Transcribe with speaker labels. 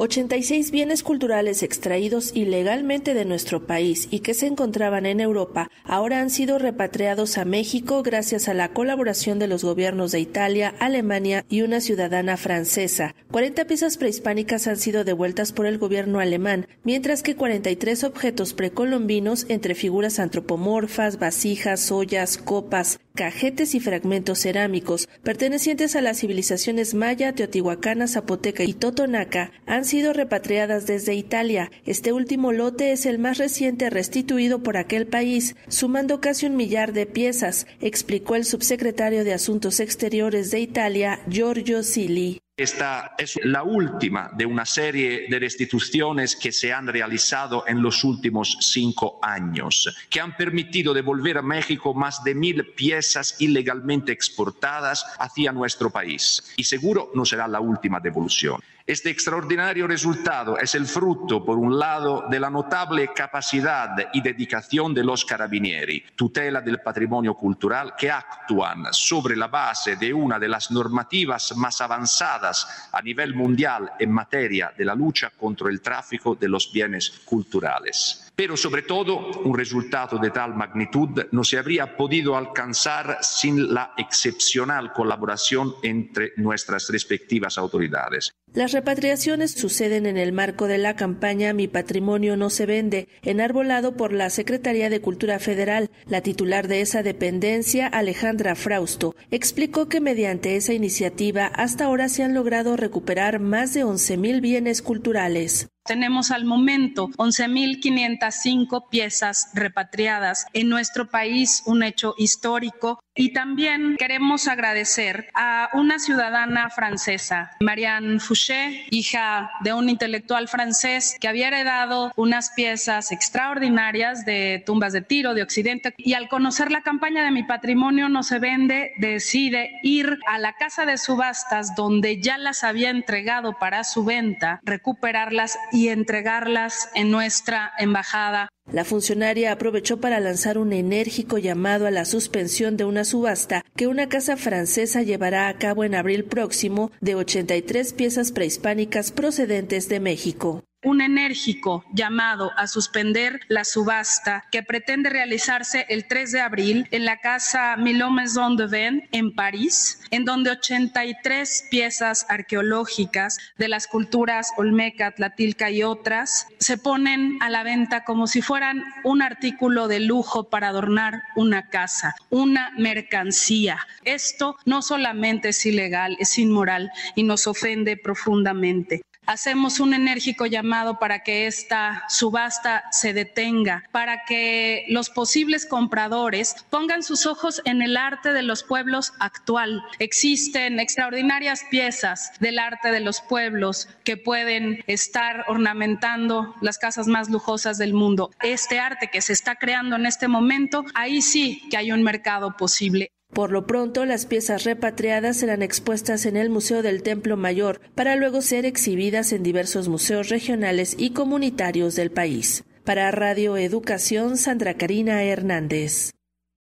Speaker 1: 86 bienes culturales extraídos ilegalmente de nuestro país y que se encontraban en Europa ahora han sido repatriados a México gracias a la colaboración de los gobiernos de Italia, Alemania y una ciudadana francesa. 40 piezas prehispánicas han sido devueltas por el gobierno alemán, mientras que 43 objetos precolombinos entre figuras antropomorfas, vasijas, ollas, copas, cajetes y fragmentos cerámicos pertenecientes a las civilizaciones maya, teotihuacana, zapoteca y totonaca han sido repatriadas desde Italia. Este último lote es el más reciente restituido por aquel país, sumando casi un millar de piezas, explicó el subsecretario de Asuntos Exteriores de Italia, Giorgio Sili.
Speaker 2: Esta es la última de una serie de restituciones que se han realizado en los últimos cinco años, que han permitido devolver a México más de mil piezas ilegalmente exportadas hacia nuestro país. Y seguro no será la última devolución. Este extraordinario resultado es el fruto, por un lado, de la notable capacidad y dedicación de los carabinieri, tutela del patrimonio cultural, que actúan sobre la base de una de las normativas más avanzadas a nivel mundial en materia de la lucha contra el tráfico de los bienes culturales. Pero sobre todo, un resultado de tal magnitud no se habría podido alcanzar sin la excepcional colaboración entre nuestras respectivas autoridades.
Speaker 1: Las repatriaciones suceden en el marco de la campaña Mi patrimonio no se vende, enarbolado por la Secretaría de Cultura Federal. La titular de esa dependencia, Alejandra Frausto, explicó que mediante esa iniciativa hasta ahora se han logrado recuperar más de 11.000 bienes culturales.
Speaker 3: Tenemos al momento 11.505 piezas repatriadas en nuestro país, un hecho histórico. Y también queremos agradecer a una ciudadana francesa, Marianne Fouché, hija de un intelectual francés que había heredado unas piezas extraordinarias de tumbas de tiro de Occidente y al conocer la campaña de mi patrimonio no se vende, decide ir a la casa de subastas donde ya las había entregado para su venta, recuperarlas y entregarlas en nuestra embajada.
Speaker 1: La funcionaria aprovechó para lanzar un enérgico llamado a la suspensión de una subasta que una casa francesa llevará a cabo en abril próximo de 83 piezas prehispánicas procedentes de México
Speaker 3: un enérgico llamado a suspender la subasta que pretende realizarse el 3 de abril en la casa Milon Maison de Ven en París, en donde 83 piezas arqueológicas de las culturas Olmeca, Tlatilca y otras se ponen a la venta como si fueran un artículo de lujo para adornar una casa, una mercancía. Esto no solamente es ilegal, es inmoral y nos ofende profundamente hacemos un enérgico llamado para que esta subasta se detenga, para que los posibles compradores pongan sus ojos en el arte de los pueblos actual. Existen extraordinarias piezas del arte de los pueblos que pueden estar ornamentando las casas más lujosas del mundo. Este arte que se está creando en este momento, ahí sí que hay un mercado posible.
Speaker 1: Por lo pronto, las piezas repatriadas serán expuestas en el Museo del Templo Mayor para luego ser exhibidas en diversos museos regionales y comunitarios del país. Para Radio Educación, Sandra Karina Hernández.